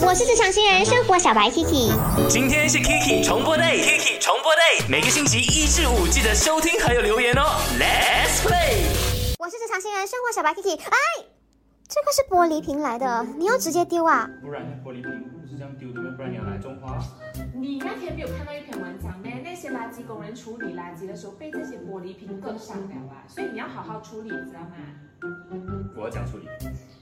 我是职场新人生活小白 Kiki，今天是 Kiki 重播 day，Kiki 重播 day，每个星期一至五记得收听还有留言哦。Let's play。我是职场新人生活小白 Kiki，哎，这个是玻璃瓶来的，你要直接丢啊？不然玻璃瓶不是这样丢的吗？不然你要来种花。你那天没有看到一篇文章咩？那些垃圾工人处理垃圾的时候被这些玻璃瓶割伤了啊，所以你要好好处理，知道吗？我要讲处理。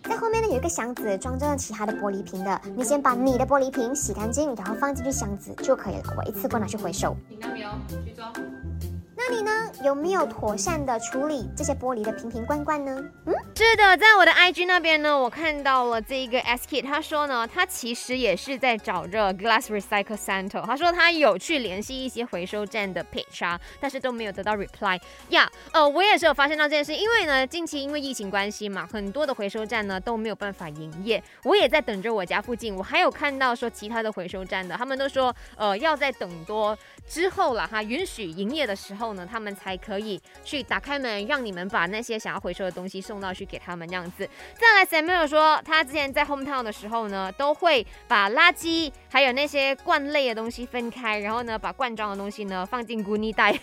在后面呢有一个箱子装着其他的玻璃瓶的，你先把你的玻璃瓶洗干净，然后放进去箱子就可以了。我一次过拿去回收。听到没有？去做。那你呢？有没有妥善的处理这些玻璃的瓶瓶罐罐呢？嗯，是的，在我的 IG 那边呢，我看到了这一个 S Kit，他说呢，他其实也是在找着 Glass Recycle Center，他说他有去联系一些回收站的 pitch 啊，但是都没有得到 reply。呀，呃，我也是有发现到这件事，因为呢，近期因为疫情关系嘛，很多的回收站呢都没有办法营业。我也在等着我家附近，我还有看到说其他的回收站的，他们都说，呃，要在等多之后了哈，允许营业的时候他们才可以去打开门，让你们把那些想要回收的东西送到去给他们这样子。再来，Samuel 说，他之前在 Hometown 的时候呢，都会把垃圾还有那些罐类的东西分开，然后呢，把罐装的东西呢放进 Goonie 袋。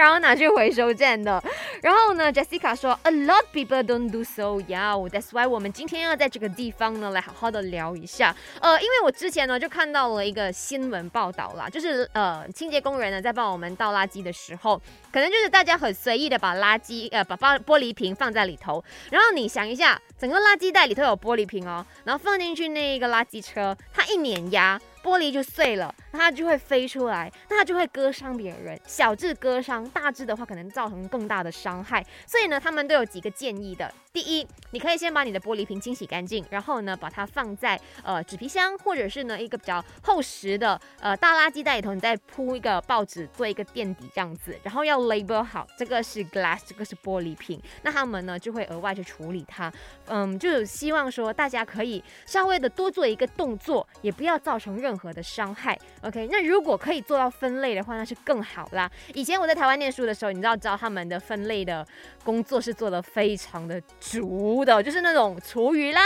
然后拿去回收站的。然后呢，Jessica 说，A lot people don't do so. Yeah, that's why 我们今天要在这个地方呢来好好的聊一下。呃，因为我之前呢就看到了一个新闻报道啦，就是呃清洁工人呢在帮我们倒垃圾的时候，可能就是大家很随意的把垃圾呃把玻玻璃瓶放在里头，然后你想一下，整个垃圾袋里头有玻璃瓶哦，然后放进去那一个垃圾车，它一碾压。玻璃就碎了，那它就会飞出来，那它就会割伤别人，小致割伤，大致的话可能造成更大的伤害。所以呢，他们都有几个建议的。第一，你可以先把你的玻璃瓶清洗干净，然后呢，把它放在呃纸皮箱或者是呢一个比较厚实的呃大垃圾袋里头，你再铺一个报纸做一个垫底这样子，然后要 label 好，这个是 glass，这个是玻璃瓶，那他们呢就会额外去处理它。嗯，就希望说大家可以稍微的多做一个动作，也不要造成任任何的伤害。OK，那如果可以做到分类的话，那是更好啦。以前我在台湾念书的时候，你知道知道他们的分类的工作是做的非常的。足的，就是那种厨余啦、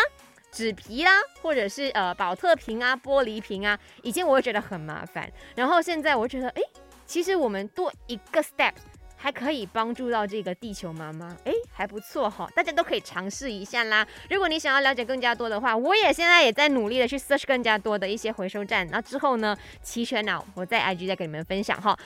纸皮啦，或者是呃保特瓶啊、玻璃瓶啊。以前我会觉得很麻烦，然后现在我觉得，哎，其实我们多一个 step。还可以帮助到这个地球妈妈，哎，还不错哈，大家都可以尝试一下啦。如果你想要了解更加多的话，我也现在也在努力的去 search 更加多的一些回收站。那之后呢，齐全了，我在 IG 再给你们分享哈。